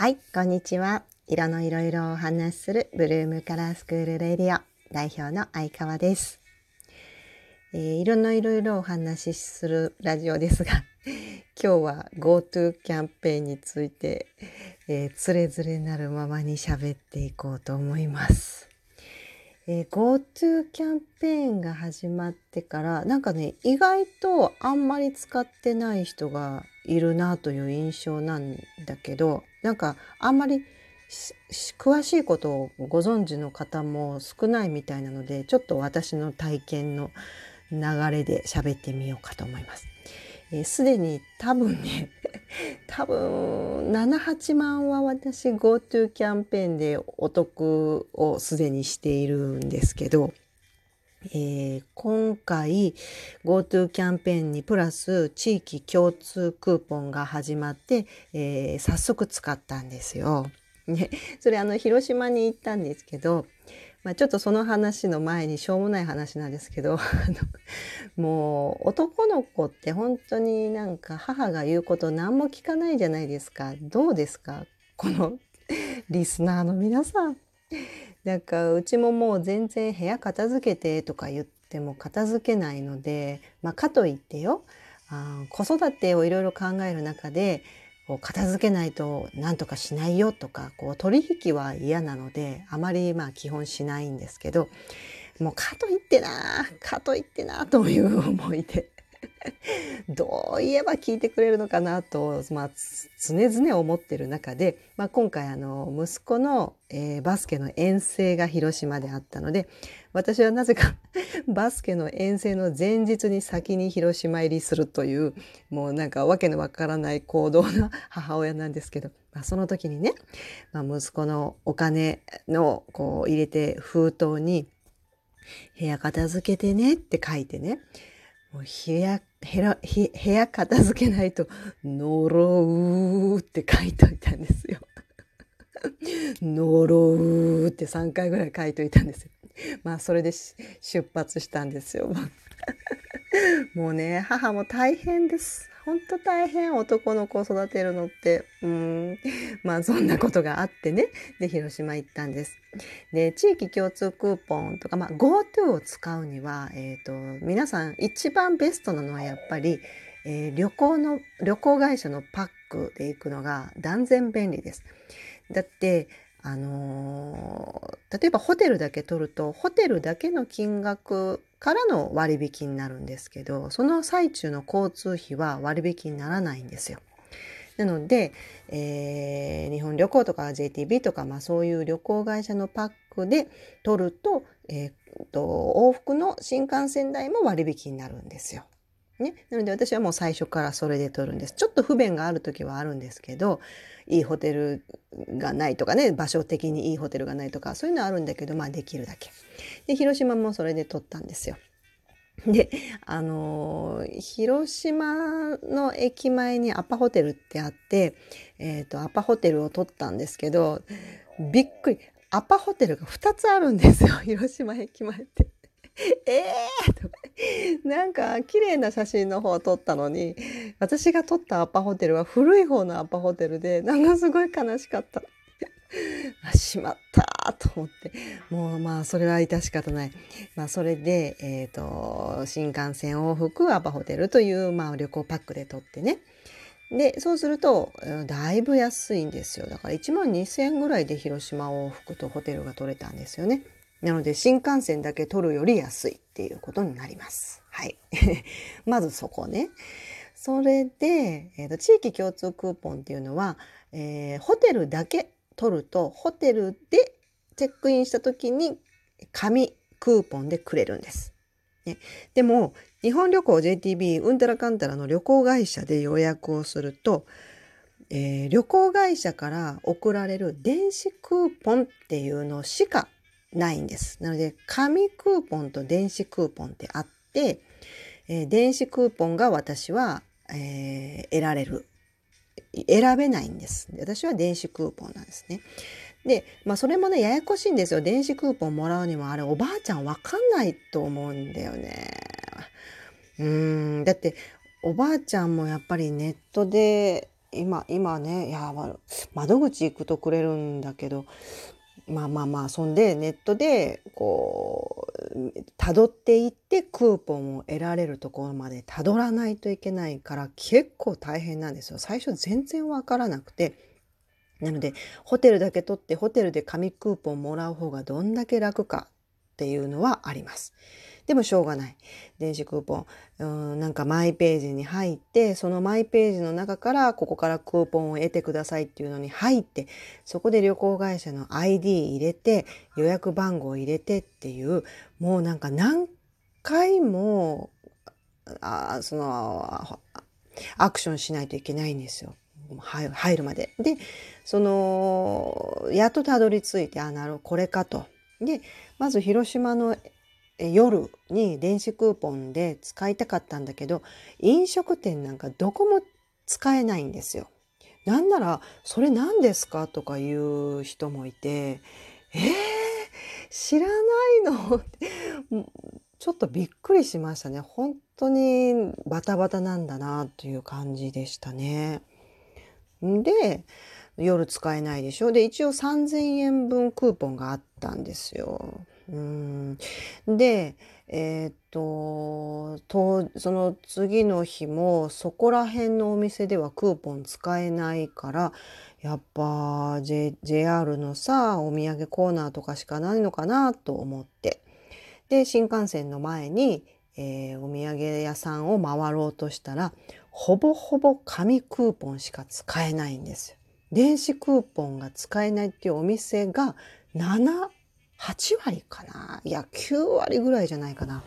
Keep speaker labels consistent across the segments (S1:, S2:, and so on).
S1: はい、こんにちは。色のいろいろお話しするブルームカラースクールレディオ代表の相川です。えー色のいろいろお話しするラジオですが、今日は GoTo キャンペーンについて、えー、つれづれなるままに喋っていこうと思います。えー GoTo キャンペーンが始まってからなんかね意外とあんまり使ってない人がいるなという印象なんだけどなんかあんまり詳しいことをご存知の方も少ないみたいなのでちょっと私の体験の流れで喋ってみようかと思います。えすでに多分ね 多分78万は私 GoTo キャンペーンでお得をすでにしているんですけど、えー今回 GoTo キャンペーンにプラス地域共通クーポンが始まって、えー早速使ったんですよ。ね、それあの広島に行ったんですけど、まあ、ちょっとその話の前にしょうもない話なんですけどもう男の子って本当になんか母が言うこと何も聞かないじゃないですかどうですか？この リスナーの皆さん。なんかうちももう全然部屋片付けてとか言っても片付けないので、まあ、かといってよあ子育てをいろいろ考える中で片付けないと何とかしないよとかこう取引は嫌なのであまりまあ基本しないんですけどもうかといってなかといってなという思いでどう言えば聞いてくれるのかなと、まあ、常々思ってる中で、まあ、今回あの息子の、えーバスケの遠征が広島であったので私はなぜか バスケの遠征の前日に先に広島入りするというもうなんかわけのわからない行動な 母親なんですけど、まあ、その時にね、まあ、息子のお金のこう入れて封筒に「部屋片付けてね」って書いてねもう部屋部屋部屋片付けないと「呪う」って書いといたんですよ。呪うって3回ぐらい書いといたんですよ。まあそれで出発したんですよ。もうね母も大変です。本当大変男の子を育てるのってうん まあそんなことがあってねで広島行ったんです。で地域共通クーポンとか、まあ、GoTo を使うには、えー、と皆さん一番ベストなのはやっぱり、えー旅行の旅行会社のパックで行くのが断然便利です。だってあのー例えばホテルだけ取るとホテルだけの金額からの割引になるんですけどその最中の交通費は割引にならないんですよ。なので、えー日本旅行とか JTB とか、まあ、そういう旅行会社のパックで取ると,、えーと往復の新幹線代も割引になるんですよ。ね、なので私はもう最初からそれで取るんです。ちょっと不便がある時はあるんですけどいいホテルがないとかね場所的にいいホテルがないとかそういうのはあるんだけどまあできるだけ。で広島もそれで取ったんですよ。であのー広島の駅前にアパホテルってあって、えー、とアパホテルを取ったんですけどびっくりアパホテルが2つあるんですよ 広島駅前って。えーとかなんか綺麗な写真の方を撮ったのに私が撮ったアパホテルは古い方のアパホテルでなんかすごい悲しかった。あしまったと思ってもうまあそれは致し方ない。まあ、それで、えー、と新幹線往復アパホテルという、まあ、旅行パックで取ってねでそうするとだいぶ安いんですよだから1万2,000円ぐらいで広島往復とホテルが取れたんですよね。なので新幹線だけ取るより安いっていうことになります。はい。まずそこね。それで、えーと地域共通クーポンっていうのは、えーホテルだけ取るとホテルでチェックインした時に紙クーポンでくれるんです。ね、でも日本旅行 JTB うんたらかんたらの旅行会社で予約をすると、えー旅行会社から送られる電子クーポンっていうのしかないんです。なので紙クーポンと電子クーポンってあって、えー電子クーポンが私は、えー得られる選べないんです。私は電子クーポンなんですね。で、まあそれもね、ややこしいんですよ。電子クーポンもらうにもあれ、おばあちゃんわかんないと思うんだよね。うん、だって、おばあちゃんもやっぱりネットで今今ねいや窓口行くとくれるんだけどまあまあまあそんでネットでこう辿っていってクーポンを得られるところまでたどらないといけないから結構大変なんですよ。最初全然わからなくてなのでホテルだけ取ってホテルで紙クーポンもらう方がどんだけ楽かっていうのはあります。でもしょうがない。電子クーポン、うんなんかマイページに入って、そのマイページの中からここからクーポンを得てくださいっていうのに入って、そこで旅行会社の ID 入れて、予約番号入れてっていう、もうなんか何回も、あその、アクションしないといけないんですよ。入るまで。で、その、やっとたどり着いて、あ、なるほど、これかと。で、まず広島の夜に電子クーポンで使いたかったんだけど飲食店なんかどこも使えないんですよ。なんなら「それ何ですか?」とか言う人もいて「えー、知らないの?」ってちょっとびっくりしましたね。本当にバタバタなんだなという感じでしたね。で夜使えないでしょ？で一応3,000円分クーポンがあったんですよ。うんでえー、っととその次の日もそこら辺のお店ではクーポン使えないからやっぱ、J、JR のさお土産コーナーとかしかないのかなと思ってで新幹線の前に、えー、お土産屋さんを回ろうとしたらほぼほぼ紙クーポンしか使えないんですよ。電子クーポンが使えないっていうお店が7 8割かな？いや9割ぐらいじゃないかな。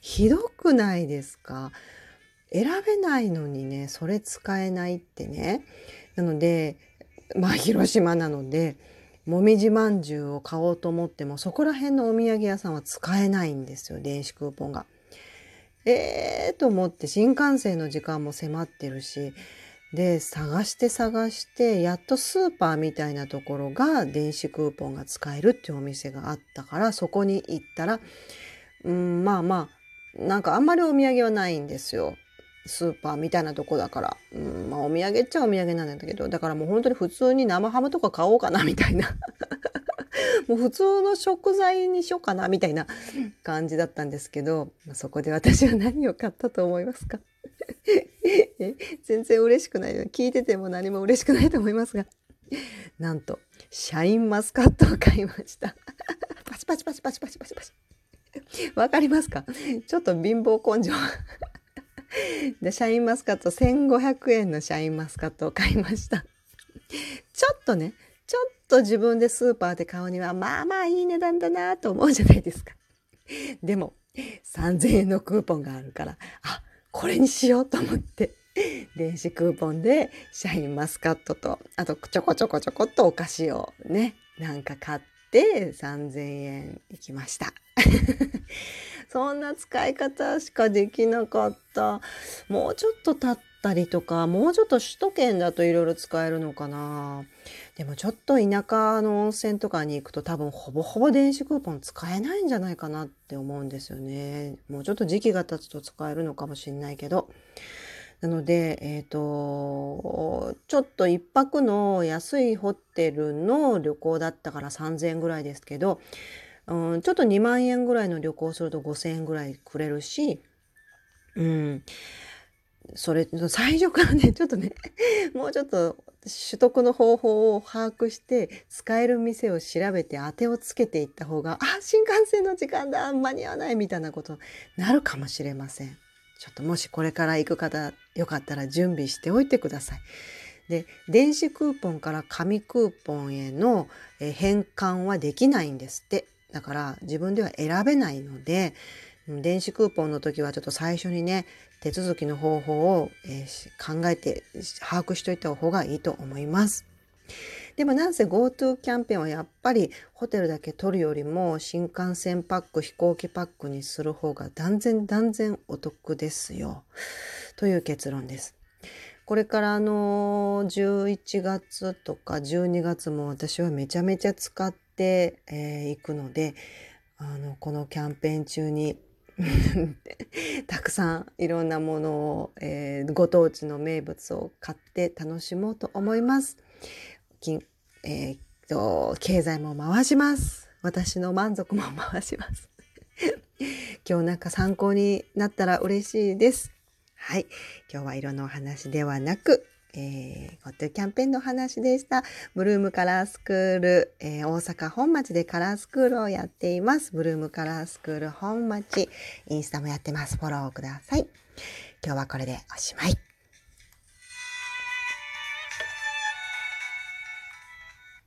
S1: ひどくないですか？選べないのにねそれ使えないってね。なのでまあ広島なのでもみじまんじゅうを買おうと思ってもそこら辺のお土産屋さんは使えないんですよ電子クーポンが。えーと思って新幹線の時間も迫ってるしで探して探してやっとスーパーみたいなところが電子クーポンが使えるっていうお店があったからそこに行ったらうんまあまあなんかあんまりお土産はないんですよ。スーパーみたいなとこだから、うんまあ、お土産っちゃお土産なんだけどだからもう本当に普通に生ハムとか買おうかなみたいな。もう普通の食材にしようかなみたいな感じだったんですけどそこで私は何を買ったと思いますか？全然嬉しくないよ。聞いてても何も嬉しくないと思いますが。なんと、シャインマスカットを買いました。パチパチパチパチパチパチパチ。わかりますか？ちょっと貧乏根性。で、シャインマスカット1500円のシャインマスカットを買いました。ちょっとね、ちょっと自分でスーパーで買うには、まあまあいい値段だなと思うじゃないですか。でも、3000円のクーポンがあるから、あ、これにしようと思って。電子クーポンでシャインマスカットとあとちょこちょこちょこっとお菓子をねなんか買って3,000円いきました。そんな使い方しかできなかった。もうちょっと経ったりとかもうちょっと首都圏だといろいろ使えるのかな。でもちょっと田舎の温泉とかに行くと多分ほぼほぼ電子クーポン使えないんじゃないかなって思うんですよね。もうちょっと時期が経つと使えるのかもしれないけど。なので、えっ、ー、と、ちょっと一泊の安いホテルの旅行だったから3000円ぐらいですけど、うん、ちょっと2万円ぐらいの旅行すると5000円ぐらいくれるし、うん、それ最初からね ちょっとねもうちょっと取得の方法を把握して使える店を調べて当てをつけていった方があ新幹線の時間だ間に合わないみたいなことになるかもしれません。ちょっともしこれから行く方よかったら準備しておいてください。で電子クーポンから紙クーポンへの変換はできないんですってだから自分では選べないので電子クーポンの時はちょっと最初にね手続きの方法を、えー、考えて把握しておいた方がいいと思います。でもなんせ GoTo キャンペーンはやっぱりホテルだけ取るよりも新幹線パック飛行機パックにする方が断然断然お得ですよという結論です。これからあの11月とか12月も私はめちゃめちゃ使ってい、えー、くのであのこのキャンペーン中に たくさんいろんなものを、えーご当地の名物を買って楽しもうと思います。金えーっと経済も回します。私の満足も回します。今日なんか参考になったら嬉しいです。はい。今日は色のお話ではなく、えー、ゴッドキャンペーンのお話でした。ブルームカラースクール、えー大阪本町でカラースクールをやっています。ブルームカラースクール本町、インスタもやってます。フォローください。今日はこれでおしまい。